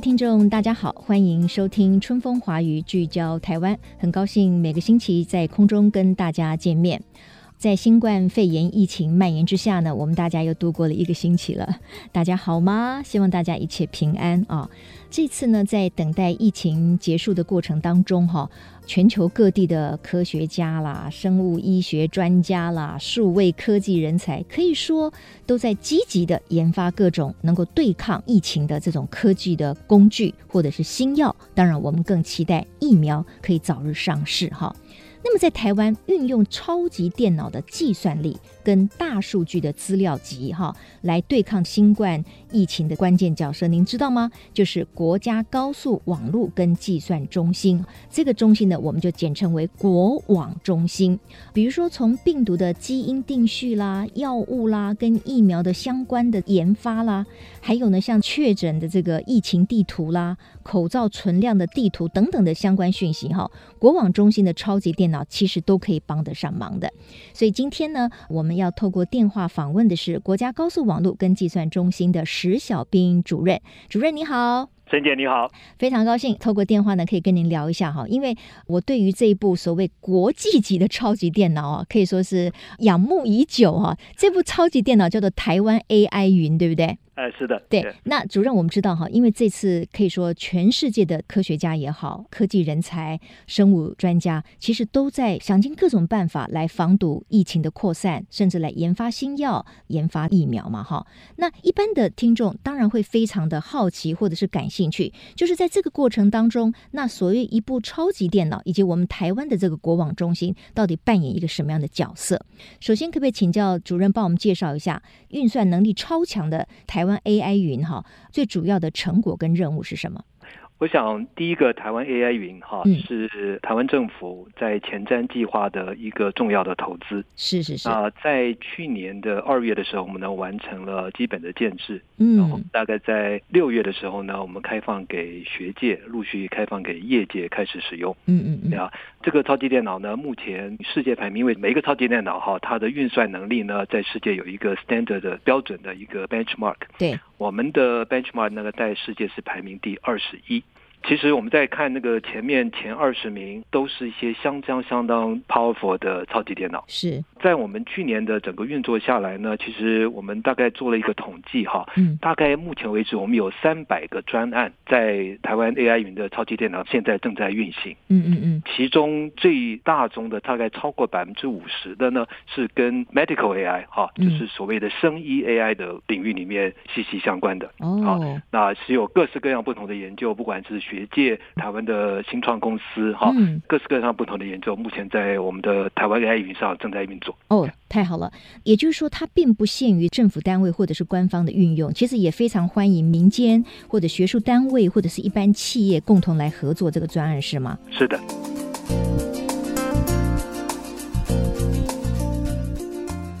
听众，大家好，欢迎收听《春风华语》，聚焦台湾。很高兴每个星期在空中跟大家见面。在新冠肺炎疫情蔓延之下呢，我们大家又度过了一个星期了。大家好吗？希望大家一切平安啊、这次呢，在等待疫情结束的过程当中，哈。全球各地的科学家啦、生物医学专家啦、数位科技人才，可以说都在积极的研发各种能够对抗疫情的这种科技的工具或者是新药。当然，我们更期待疫苗可以早日上市哈。那么，在台湾运用超级电脑的计算力跟大数据的资料集哈，来对抗新冠疫情的关键角色，您知道吗？就是国家高速网络跟计算中心。这个中心呢，我们就简称为国网中心。比如说，从病毒的基因定序啦、药物啦、跟疫苗的相关的研发啦，还有呢，像确诊的这个疫情地图啦、口罩存量的地图等等的相关讯息哈，国网中心的超级电脑其实都可以帮得上忙的。所以今天呢，我们要透过电话访问的是国家高速网络跟计算中心的石小兵主任。主任你好。陈姐你好，非常高兴透过电话呢，可以跟您聊一下哈，因为我对于这一部所谓国际级的超级电脑啊，可以说是仰慕已久哈。这部超级电脑叫做台湾 AI 云，对不对？哎，是的，对。那主任，我们知道哈，因为这次可以说全世界的科学家也好，科技人才、生物专家，其实都在想尽各种办法来防堵疫情的扩散，甚至来研发新药、研发疫苗嘛，哈。那一般的听众当然会非常的好奇，或者是感兴趣，就是在这个过程当中，那所谓一部超级电脑以及我们台湾的这个国网中心，到底扮演一个什么样的角色？首先，可不可以请教主任帮我们介绍一下运算能力超强的台湾？AI 云哈，最主要的成果跟任务是什么？我想，第一个台湾 AI 云哈、嗯、是台湾政府在前瞻计划的一个重要的投资。是是是。啊，在去年的二月的时候，我们呢完成了基本的建制。嗯。然后大概在六月的时候呢，我们开放给学界，陆续开放给业界开始使用。嗯嗯嗯。啊，这个超级电脑呢，目前世界排名，因为每一个超级电脑哈，它的运算能力呢，在世界有一个 standard 的标准的一个 benchmark。对。我们的 benchmark 那个在世界是排名第二十一。其实我们在看那个前面前二十名，都是一些相当相当 powerful 的超级电脑。是在我们去年的整个运作下来呢，其实我们大概做了一个统计哈，嗯，大概目前为止我们有三百个专案在台湾 AI 云的超级电脑现在正在运行。嗯嗯嗯，其中最大宗的大概超过百分之五十的呢，是跟 medical AI 哈，就是所谓的生医 AI 的领域里面息息相关的。哦，那是有各式各样不同的研究，不管是学界、台湾的新创公司，哈、嗯，各式各样不同的研究，目前在我们的台湾 AI 云上正在运作。哦，太好了！也就是说，它并不限于政府单位或者是官方的运用，其实也非常欢迎民间或者学术单位或者是一般企业共同来合作这个专案，是吗？是的。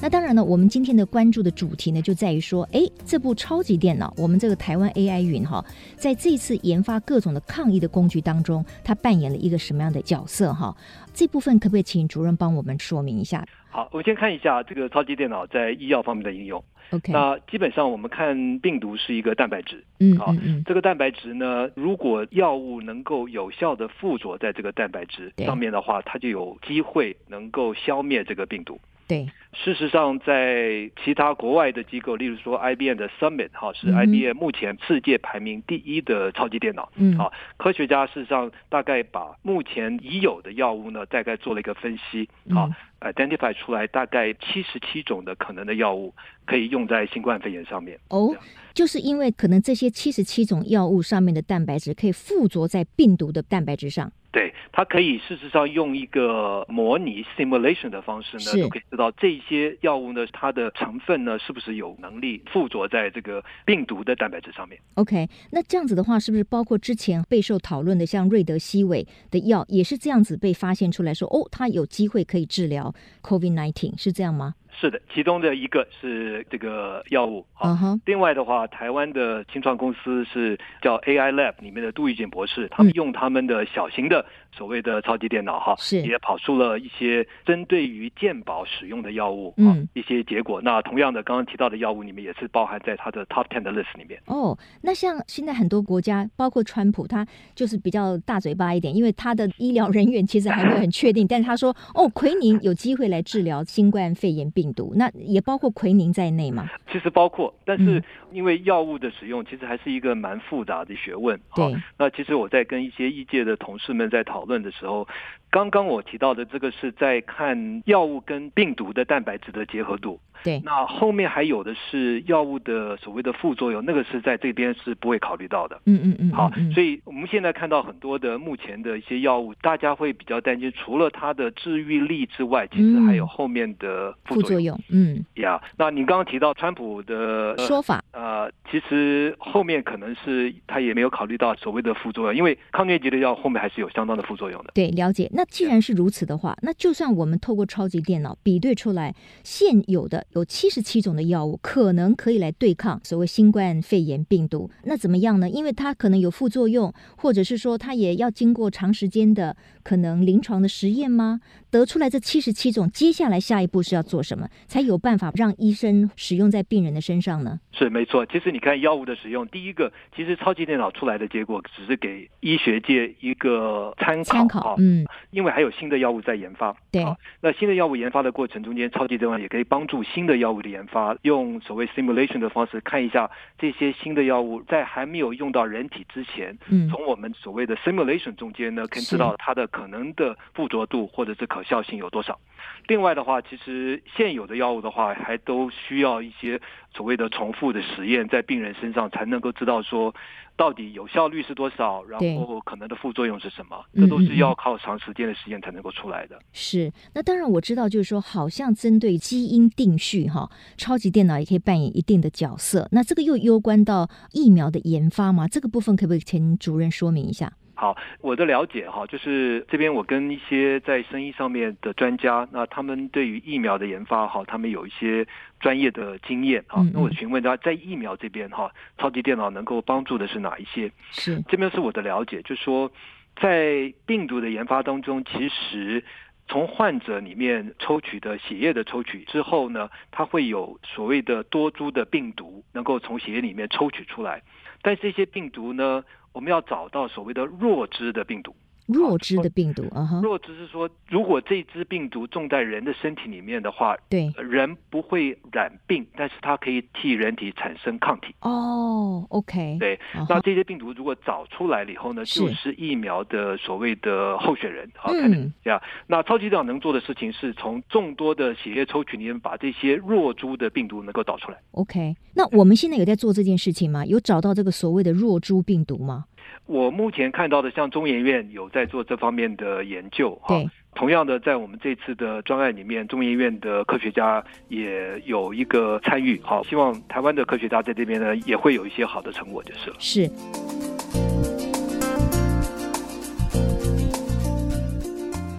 那当然呢，我们今天的关注的主题呢，就在于说，哎，这部超级电脑，我们这个台湾 AI 云哈，在这次研发各种的抗疫的工具当中，它扮演了一个什么样的角色哈？这部分可不可以请主任帮我们说明一下？好，我们先看一下这个超级电脑在医药方面的应用。OK，那基本上我们看病毒是一个蛋白质，嗯，好，嗯嗯，这个蛋白质呢，如果药物能够有效的附着在这个蛋白质上面的话，它就有机会能够消灭这个病毒。对，事实上，在其他国外的机构，例如说 IBM 的 Summit 哈，是 IBM 目前世界排名第一的超级电脑。嗯，好，科学家事实上大概把目前已有的药物呢，大概做了一个分析，好，identify 出来大概七十七种的可能的药物可以用在新冠肺炎上面。哦，就是因为可能这些七十七种药物上面的蛋白质可以附着在病毒的蛋白质上。对，它可以事实上用一个模拟 simulation 的方式呢，就可以知道这些药物呢，它的成分呢，是不是有能力附着在这个病毒的蛋白质上面。OK，那这样子的话，是不是包括之前备受讨论的像瑞德西韦的药，也是这样子被发现出来说，哦，它有机会可以治疗 COVID-19，是这样吗？是的，其中的一个是这个药物啊。Uh -huh. 另外的话，台湾的清创公司是叫 AI Lab 里面的杜玉锦博士，他们用他们的小型的所谓的超级电脑哈，是也跑出了一些针对于健保使用的药物啊一些结果。那同样的，刚刚提到的药物里面也是包含在他的 Top Ten 的 list 里面。哦，那像现在很多国家，包括川普，他就是比较大嘴巴一点，因为他的医疗人员其实还没有很确定，但是他说哦，奎宁有机会来治疗新冠肺炎病毒，那也包括奎宁在内吗？其实包括，但是因为药物的使用其实还是一个蛮复杂的学问。对，那其实我在跟一些医界的同事们在讨论的时候。刚刚我提到的这个是在看药物跟病毒的蛋白质的结合度。对，那后面还有的是药物的所谓的副作用，那个是在这边是不会考虑到的。嗯嗯嗯。好，所以我们现在看到很多的目前的一些药物，大家会比较担心，除了它的治愈力之外，其实还有后面的副作用。嗯。呀，那你刚刚提到川普的说法，呃，其实后面可能是他也没有考虑到所谓的副作用，因为抗疟疾的药后面还是有相当的副作用的。对，了解。那既然是如此的话，那就算我们透过超级电脑比对出来现有的有七十七种的药物，可能可以来对抗所谓新冠肺炎病毒，那怎么样呢？因为它可能有副作用，或者是说它也要经过长时间的可能临床的实验吗？得出来这七十七种，接下来下一步是要做什么，才有办法让医生使用在病人的身上呢？是没错，其实你看药物的使用，第一个其实超级电脑出来的结果只是给医学界一个参考，参考，嗯，因为还有。新的药物在研发，对，那新的药物研发的过程中间，超级电脑也可以帮助新的药物的研发，用所谓 simulation 的方式看一下这些新的药物在还没有用到人体之前，嗯，从我们所谓的 simulation 中间呢，可以知道它的可能的附着度或者是可效性有多少。另外的话，其实现有的药物的话，还都需要一些所谓的重复的实验，在病人身上才能够知道说。到底有效率是多少？然后可能的副作用是什么？这都是要靠长时间的实验才能够出来的。是，那当然我知道，就是说，好像针对基因定序，哈，超级电脑也可以扮演一定的角色。那这个又攸关到疫苗的研发吗？这个部分可不可以请主任说明一下？好，我的了解哈，就是这边我跟一些在生意上面的专家，那他们对于疫苗的研发哈，他们有一些专业的经验哈。那我询问他，在疫苗这边哈，超级电脑能够帮助的是哪一些？是这边是我的了解，就是说在病毒的研发当中，其实从患者里面抽取的血液的抽取之后呢，它会有所谓的多株的病毒能够从血液里面抽取出来，但这些病毒呢，我们要找到所谓的弱枝的病毒。弱枝的病毒啊哈，弱枝是说，如果这支病毒种在人的身体里面的话，对，人不会染病，但是它可以替人体产生抗体。哦，OK，对，uh. 那这些病毒如果找出来了以后呢，就是疫苗的所谓的候选人。好，嗯，这样，那超级电脑能做的事情是从众多的血液抽取里面把这些弱株的病毒能够导出来。OK，那我们现在有在做这件事情吗？有找到这个所谓的弱株病毒吗？我目前看到的，像中研院有在做这方面的研究，哈。同样的，在我们这次的专案里面，中研院的科学家也有一个参与，好，希望台湾的科学家在这边呢，也会有一些好的成果，就是了。是。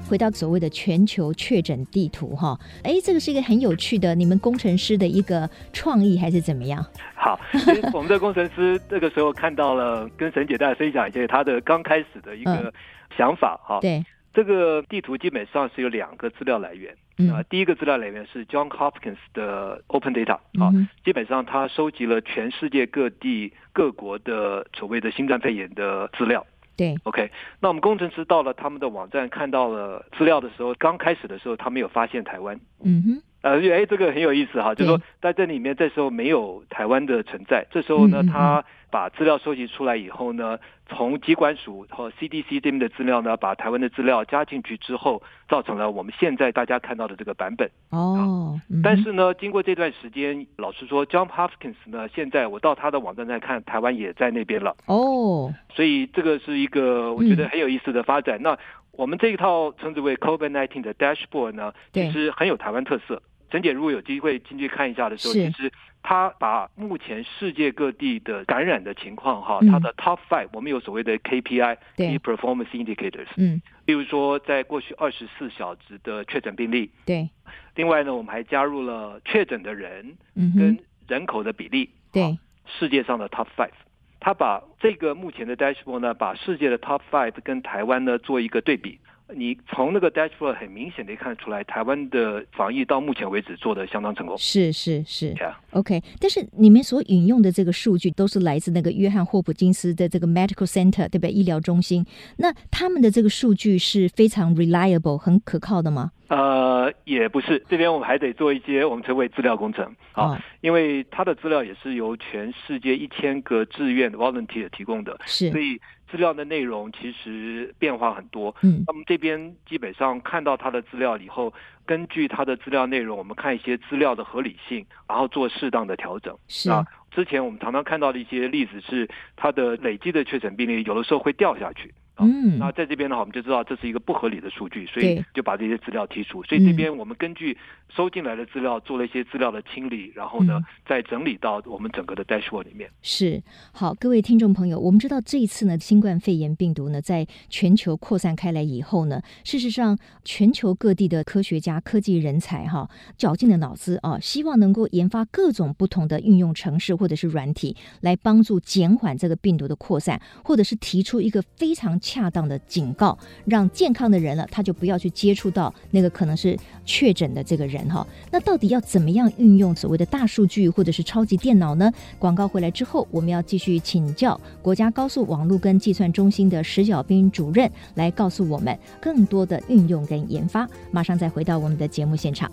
回到所谓的全球确诊地图哈，哎，这个是一个很有趣的，你们工程师的一个创意还是怎么样？好，其实我们的工程师这个时候看到了，跟沈姐大家分享一下他的刚开始的一个想法哈、嗯。对，这个地图基本上是有两个资料来源，啊、嗯，第一个资料来源是 John Hopkins 的 Open Data 啊、嗯，基本上他收集了全世界各地各国的所谓的新冠肺炎的资料。对，OK，那我们工程师到了他们的网站，看到了资料的时候，刚开始的时候，他没有发现台湾。嗯哼，呃，哎，这个很有意思哈，就是说在这里面，这时候没有台湾的存在。这时候呢，他把资料收集出来以后呢，从机管署和 CDC 这边的资料呢，把台湾的资料加进去之后，造成了我们现在大家看到的这个版本。哦，但是呢，经过这段时间，老实说，John Hopkins 呢，现在我到他的网站上看，台湾也在那边了。哦，所以这个是一个我觉得很有意思的发展。那我们这一套称之为 COVID-19 的 Dashboard 呢，其实很有台湾特色。陈姐，如果有机会进去看一下的时候，其实他把目前世界各地的感染的情况哈，他的 Top Five，我们有所谓的 KPI，Key Performance Indicators，嗯，例如说在过去二十四小时的确诊病例，对，另外呢，我们还加入了确诊的人跟人口的比例，对，世界上的 Top Five，他把这个目前的 Dashboard 呢，把世界的 Top Five 跟台湾呢做一个对比。你从那个 dashboard 很明显的看出来，台湾的防疫到目前为止做的相当成功。是是是，OK。但是你们所引用的这个数据都是来自那个约翰霍普金斯的这个 medical center，对不对？医疗中心。那他们的这个数据是非常 reliable，很可靠的吗？呃，也不是。这边我们还得做一些我们称为资料工程啊，哦、因为他的资料也是由全世界一千个志愿 volunteer 提供的，是，所以。资料的内容其实变化很多，嗯，那么这边基本上看到他的资料以后，根据他的资料内容，我们看一些资料的合理性，然后做适当的调整。是啊，之前我们常常看到的一些例子是，他的累计的确诊病例有的时候会掉下去。嗯，那在这边的话，我们就知道这是一个不合理的数据，所以就把这些资料剔除。所以这边我们根据收进来的资料做了一些资料的清理，然后呢，再整理到我们整个的 dashboard 里面。是，好，各位听众朋友，我们知道这一次呢，新冠肺炎病毒呢，在全球扩散开来以后呢，事实上，全球各地的科学家、科技人才哈，绞尽了脑子啊，希望能够研发各种不同的运用程式或者是软体，来帮助减缓这个病毒的扩散，或者是提出一个非常。恰当的警告，让健康的人了，他就不要去接触到那个可能是确诊的这个人哈。那到底要怎么样运用所谓的大数据或者是超级电脑呢？广告回来之后，我们要继续请教国家高速网络跟计算中心的石小兵主任来告诉我们更多的运用跟研发。马上再回到我们的节目现场。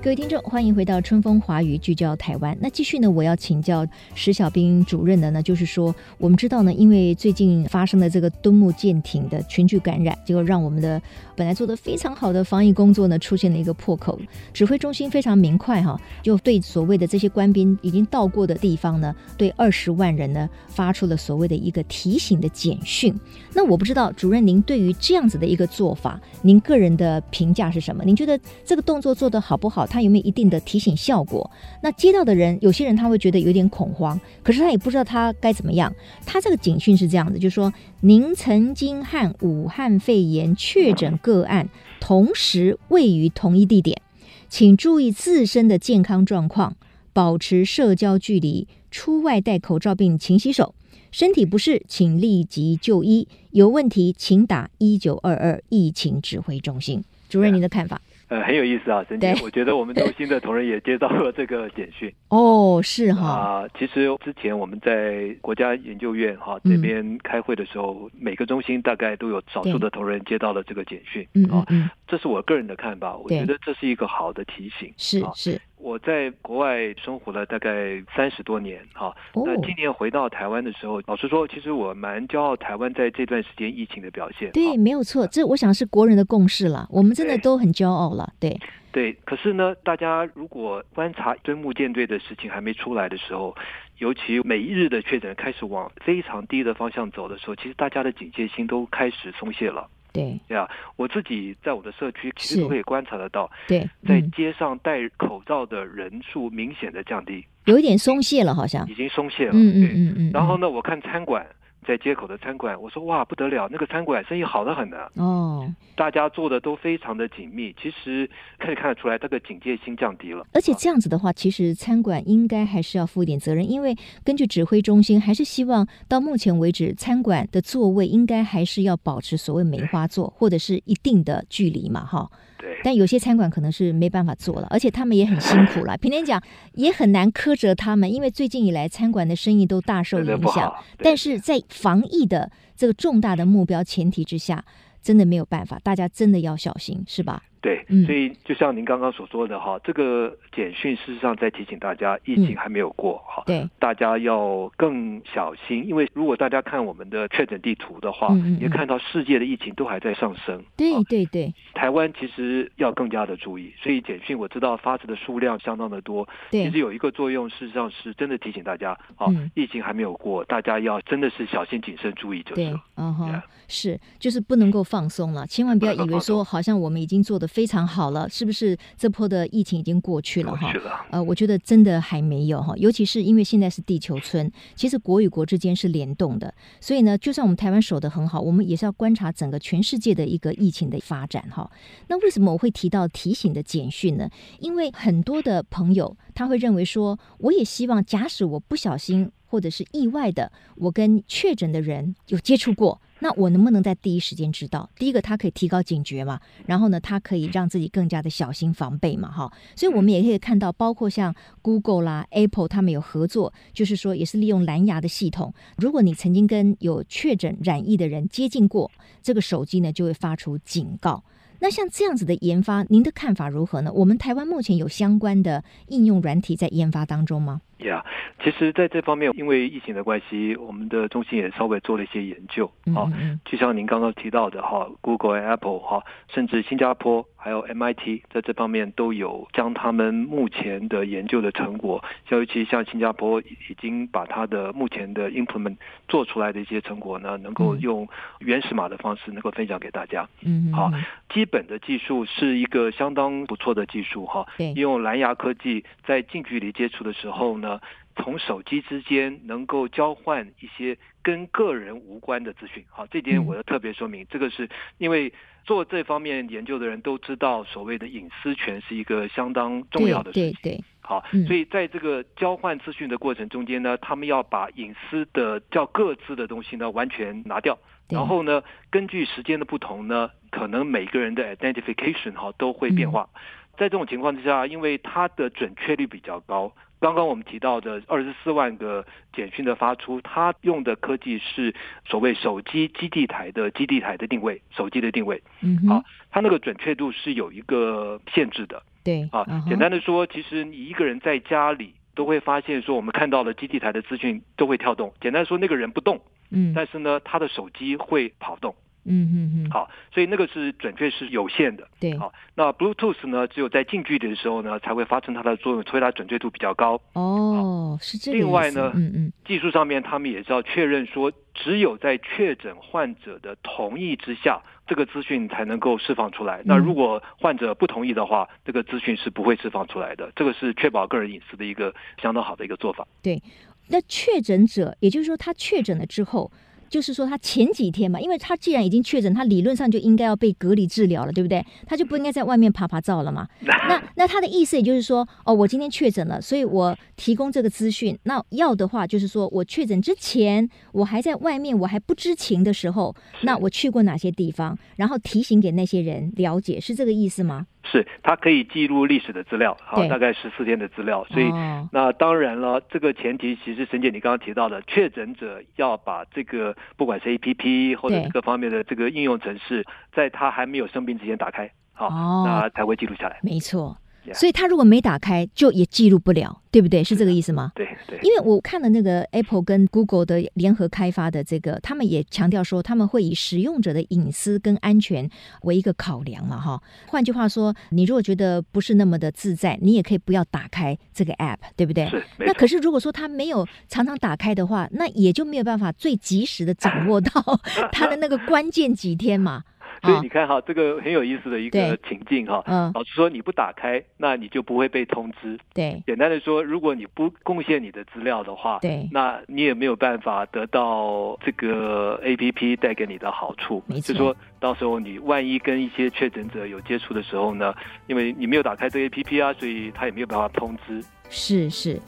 各位听众，欢迎回到春风华语聚焦台湾。那继续呢，我要请教石小兵主任的呢，就是说，我们知道呢，因为最近发生的这个敦睦舰艇的群聚感染，结果让我们的本来做得非常好的防疫工作呢，出现了一个破口。指挥中心非常明快哈，就对所谓的这些官兵已经到过的地方呢，对二十万人呢，发出了所谓的一个提醒的简讯。那我不知道主任您对于这样子的一个做法，您个人的评价是什么？您觉得这个动作做得好不好？他有没有一定的提醒效果？那接到的人，有些人他会觉得有点恐慌，可是他也不知道他该怎么样。他这个警讯是这样的，就说，您曾经和武汉肺炎确诊个案同时位于同一地点，请注意自身的健康状况，保持社交距离，出外戴口罩并勤洗手。身体不适，请立即就医。有问题，请打一九二二疫情指挥中心。主任，您的看法？呃，很有意思啊，曾经我觉得我们中心 的同仁也接到了这个简讯。哦，是哈。啊，其实之前我们在国家研究院哈这边开会的时候，嗯、每个中心大概都有少数的同仁接到了这个简讯。嗯啊，这是我个人的看法，我觉得这是一个好的提醒。是是。啊我在国外生活了大概三十多年，哈。那今年回到台湾的时候，老实说，其实我蛮骄傲台湾在这段时间疫情的表现。对，没有错，这我想是国人的共识了。我们真的都很骄傲了，对。对，可是呢，大家如果观察敦木舰队的事情还没出来的时候，尤其每一日的确诊开始往非常低的方向走的时候，其实大家的警戒心都开始松懈了。对。呀，我自己在我的社区其实都可以观察得到，对，在街上戴口罩的人数明显的降低，有一点松懈了，好像。已经松懈了，嗯嗯嗯嗯。然后呢，我看餐馆在街口的餐馆，我说哇不得了，那个餐馆生意好得很呢。哦，大家做的都非常的紧密，其实可以看得出来，这个警戒心降低了。而且这样子的话，其实餐馆应该还是要负一点责任，因为根据指挥中心，还是希望到目前为止，餐馆的座位应该还是要保持所谓梅花座或者是一定的距离嘛，哈。对。但有些餐馆可能是没办法做了，而且他们也很辛苦了。平天讲也很难苛责他们，因为最近以来餐馆的生意都大受影响。但是在防疫的这个重大的目标前提之下，真的没有办法，大家真的要小心，是吧？对，所以就像您刚刚所说的哈，这个简讯事实上在提醒大家，疫情还没有过哈，对，大家要更小心，因为如果大家看我们的确诊地图的话，你会看到世界的疫情都还在上升。对对对，台湾其实要更加的注意，所以简讯我知道发出的数量相当的多，其实有一个作用，事实上是真的提醒大家，啊，疫情还没有过，大家要真的是小心谨慎注意就是。了。嗯哼，是，就是不能够放松了，千万不要以为说好像我们已经做的。非常好了，是不是这波的疫情已经过去了哈？呃，我觉得真的还没有哈，尤其是因为现在是地球村，其实国与国之间是联动的，所以呢，就算我们台湾守得很好，我们也是要观察整个全世界的一个疫情的发展哈。那为什么我会提到提醒的简讯呢？因为很多的朋友他会认为说，我也希望，假使我不小心或者是意外的，我跟确诊的人有接触过。那我能不能在第一时间知道？第一个，它可以提高警觉嘛，然后呢，它可以让自己更加的小心防备嘛，哈。所以我们也可以看到，包括像 Google 啦、Apple，他们有合作，就是说也是利用蓝牙的系统。如果你曾经跟有确诊染疫的人接近过，这个手机呢就会发出警告。那像这样子的研发，您的看法如何呢？我们台湾目前有相关的应用软体在研发当中吗？呀，yeah, 其实在这方面，因为疫情的关系，我们的中心也稍微做了一些研究啊。就像您刚刚提到的哈，Google、Apple 哈，甚至新加坡还有 MIT 在这方面都有将他们目前的研究的成果，像尤其像新加坡已经把它的目前的 implement 做出来的一些成果呢，能够用原始码的方式能够分享给大家。嗯，好，基本的技术是一个相当不错的技术哈。用蓝牙科技在近距离接触的时候呢。呃，从手机之间能够交换一些跟个人无关的资讯，好，这点我要特别说明，这个是因为做这方面研究的人都知道，所谓的隐私权是一个相当重要的事情。对对，好，所以在这个交换资讯的过程中间呢，他们要把隐私的叫各自的东西呢完全拿掉，然后呢，根据时间的不同呢，可能每个人的 identification 哈都会变化。在这种情况之下，因为它的准确率比较高。刚刚我们提到的二十四万个简讯的发出，它用的科技是所谓手机基地台的基地台的定位，手机的定位。嗯哼，好，它那个准确度是有一个限制的。对，啊，简单的说，其实你一个人在家里都会发现，说我们看到了基地台的资讯都会跳动。简单说，那个人不动，嗯，但是呢，他的手机会跑动。嗯嗯嗯，好，所以那个是准确是有限的，对，好，那 Bluetooth 呢，只有在近距离的时候呢，才会发生它的作用，所以它准确度比较高。哦，是这样。另外呢，嗯嗯，技术上面他们也是要确认说，只有在确诊患者的同意之下，这个资讯才能够释放出来。那如果患者不同意的话，这个资讯是不会释放出来的。这个是确保个人隐私的一个相当好的一个做法。对，那确诊者，也就是说他确诊了之后。就是说，他前几天嘛，因为他既然已经确诊，他理论上就应该要被隔离治疗了，对不对？他就不应该在外面趴趴照了嘛。那 那他的意思也就是说，哦，我今天确诊了，所以我提供这个资讯。那要的话，就是说我确诊之前，我还在外面，我还不知情的时候，那我去过哪些地方，然后提醒给那些人了解，是这个意思吗？是，它可以记录历史的资料，好，大概十四天的资料。所以，那当然了，这个前提其实沈姐你刚刚提到的，确诊者要把这个不管是 APP 或者各方面的这个应用程式，在他还没有生病之前打开，好，那才会记录下来。没错。所以他如果没打开，就也记录不了，对不对？是这个意思吗？对对。因为我看了那个 Apple 跟 Google 的联合开发的这个，他们也强调说，他们会以使用者的隐私跟安全为一个考量嘛，哈。换句话说，你如果觉得不是那么的自在，你也可以不要打开这个 App，对不对？是。那可是如果说他没有常常打开的话，那也就没有办法最及时的掌握到 他的那个关键几天嘛。所以你看哈，这个很有意思的一个情境哈。嗯，老师说，你不打开，那你就不会被通知。对，简单的说，如果你不贡献你的资料的话，对，那你也没有办法得到这个 APP 带给你的好处。没错，就是说到时候你万一跟一些确诊者有接触的时候呢，因为你没有打开这个 APP 啊，所以他也没有办法通知。是是。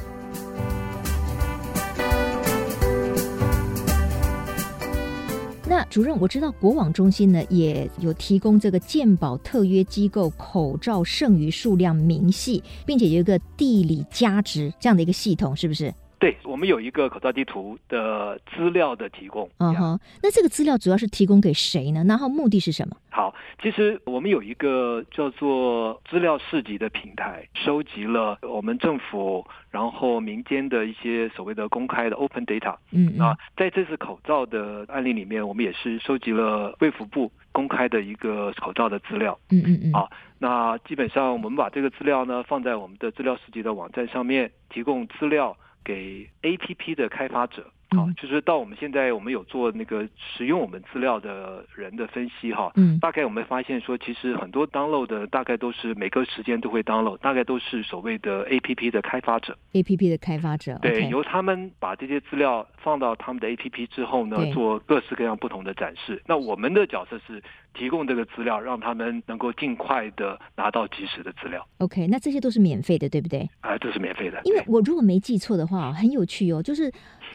那主任，我知道国网中心呢也有提供这个健保特约机构口罩剩余数量明细，并且有一个地理加值这样的一个系统，是不是？对，我们有一个口罩地图的资料的提供。嗯哼，那这个资料主要是提供给谁呢？然后目的是什么？好，其实我们有一个叫做资料市集的平台，收集了我们政府然后民间的一些所谓的公开的 open data。嗯，嗯，啊，在这次口罩的案例里面，我们也是收集了卫福部公开的一个口罩的资料。嗯嗯嗯。啊，那基本上我们把这个资料呢放在我们的资料市集的网站上面，提供资料。给 APP 的开发者。好，就是到我们现在，我们有做那个使用我们资料的人的分析哈，嗯，大概我们发现说，其实很多 download 的大概都是每个时间都会 download，大概都是所谓的 APP 的开发者，APP 的开发者，对.由他们把这些资料放到他们的 APP 之后呢，做各式各样不同的展示。那我们的角色是提供这个资料，让他们能够尽快的拿到及时的资料。OK，那这些都是免费的，对不对？啊，这是免费的。因为我如果没记错的话，很有趣哦，就是。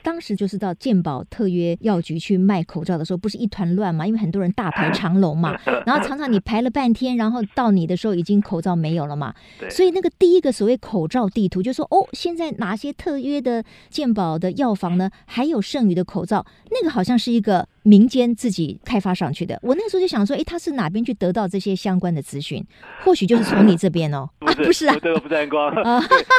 当时就是到健保特约药局去卖口罩的时候，不是一团乱嘛？因为很多人大排长龙嘛，然后常常你排了半天，然后到你的时候已经口罩没有了嘛。所以那个第一个所谓口罩地图，就说哦，现在哪些特约的健保的药房呢，还有剩余的口罩？那个好像是一个。民间自己开发上去的，我那个时候就想说，哎，他是哪边去得到这些相关的资讯？或许就是从你这边哦，不是，啊不是啊，这个不沾光。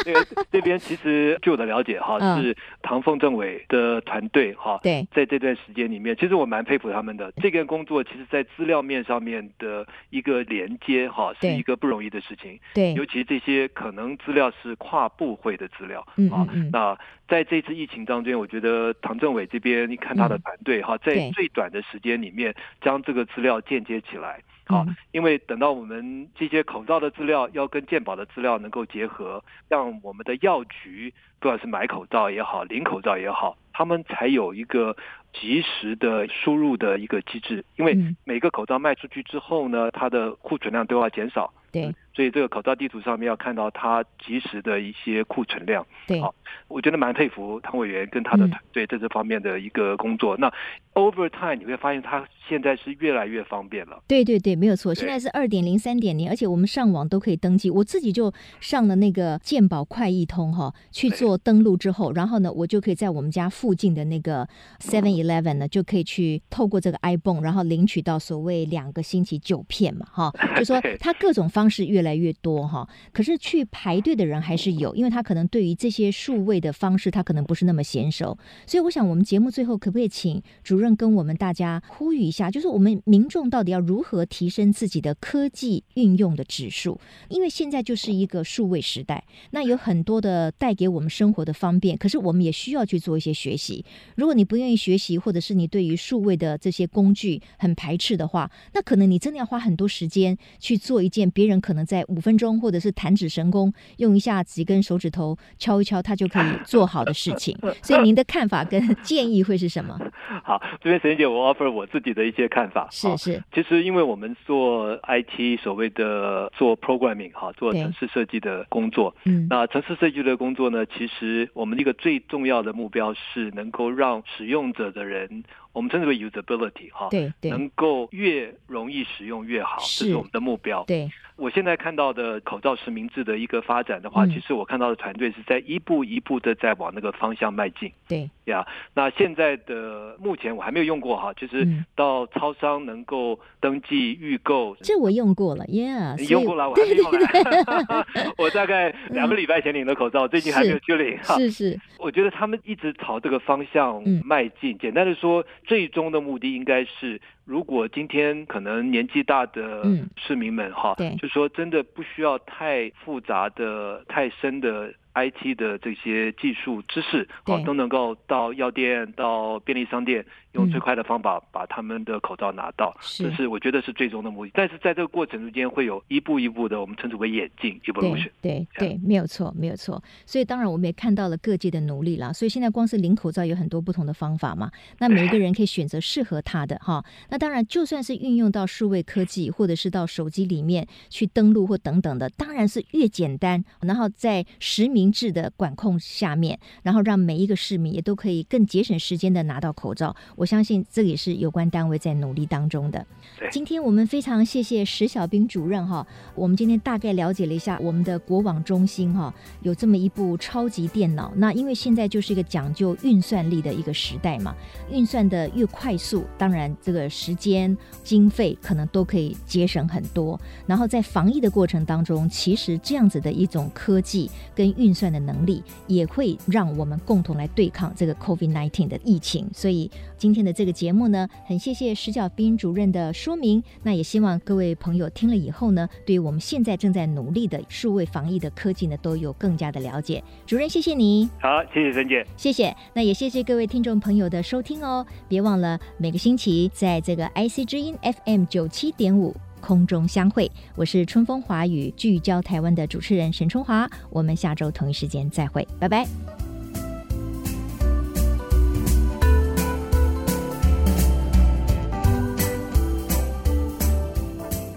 对，这个 这边其实据我的了解哈，是唐凤政委的团队哈，对，在这段时间里面，其实我蛮佩服他们的。这个工作其实，在资料面上面的一个连接哈，是一个不容易的事情。对，尤其这些可能资料是跨部会的资料，嗯嗯嗯，那。在这次疫情当中，我觉得唐政委这边，你看他的团队哈、嗯，在最短的时间里面将这个资料间接起来，好、嗯，因为等到我们这些口罩的资料要跟健保的资料能够结合，让我们的药局不管是买口罩也好，领口罩也好，他们才有一个及时的输入的一个机制，因为每个口罩卖出去之后呢，它的库存量都要减少。对，所以这个口罩地图上面要看到它及时的一些库存量。对，好，我觉得蛮佩服唐委员跟他的团队在这方面的一个工作。嗯、那 over time 你会发现它现在是越来越方便了。对对对，没有错，现在是二点零、三点零，而且我们上网都可以登记。我自己就上了那个健保快易通哈，去做登录之后，然后呢，我就可以在我们家附近的那个 Seven Eleven 呢，就可以去透过这个 iPhone，然后领取到所谓两个星期九片嘛，哈，就说 它各种方。方式越越来越多哈，可是去排队的人还是有，因为他可能对于这些数位的方式，他可能不是那么娴熟。所以我想，我们节目最后可不可以请主任跟我们大家呼吁一下，就是我们民众到底要如何提升自己的科技运用的指数？因为现在就是一个数位时代，那有很多的带给我们生活的方便，可是我们也需要去做一些学习。如果你不愿意学习，或者是你对于数位的这些工具很排斥的话，那可能你真的要花很多时间去做一件别人。可能在五分钟，或者是弹指神功，用一下几根手指头敲一敲，它就可以做好的事情。所以您的看法跟 建议会是什么？好，这边沈姐，我 offer 我自己的一些看法。是是，其实因为我们做 IT 所谓的做 programming 哈，做城市设计的工作。嗯，那城市设计的工作呢，其实我们一个最重要的目标是能够让使用者的人。我们称之为 usability 哈，对对，能够越容易使用越好，这是我们的目标。对，我现在看到的口罩实名制的一个发展的话，嗯、其实我看到的团队是在一步一步的在往那个方向迈进。对呀，那现在的目前我还没有用过哈，就是到超商能够登记预购、嗯，这我用过了，Yeah，你用过了，我还没用来。我大概两个礼拜前领的口罩，嗯、最近还没有去领。是是，是，我觉得他们一直朝这个方向迈进。嗯、简单的说。最终的目的应该是，如果今天可能年纪大的市民们哈，就说真的不需要太复杂的、太深的。IT 的这些技术知识，好都能够到药店、到便利商店，用最快的方法把他们的口罩拿到，这是我觉得是最终的目的。但是在这个过程中间，会有一步一步的，我们称之为演进，evolution。对对对，没有错，没有错。所以当然我们也看到了各界的努力啦。所以现在光是领口罩有很多不同的方法嘛，那每一个人可以选择适合他的哈。那当然，就算是运用到数位科技，或者是到手机里面去登录或等等的，当然是越简单，然后在实名制的管控下面，然后让每一个市民也都可以更节省时间的拿到口罩。我相信这也是有关单位在努力当中的。今天我们非常谢谢石小兵主任哈，我们今天大概了解了一下我们的国网中心哈，有这么一部超级电脑。那因为现在就是一个讲究运算力的一个时代嘛，运算的越快速，当然这个时间、经费可能都可以节省很多。然后在防疫的过程当中，其实这样子的一种科技跟运算的能力，也会让我们共同来对抗这个 COVID-19 的疫情。所以今天的这个节目呢，很谢谢石小斌主任的说明。那也希望各位朋友听了以后呢，对于我们现在正在努力的数位防疫的科技呢，都有更加的了解。主任，谢谢你。好，谢谢沈姐。谢谢。那也谢谢各位听众朋友的收听哦。别忘了每个星期在这个 IC 之音 FM 九七点五空中相会。我是春风华语聚焦台湾的主持人沈春华。我们下周同一时间再会，拜拜。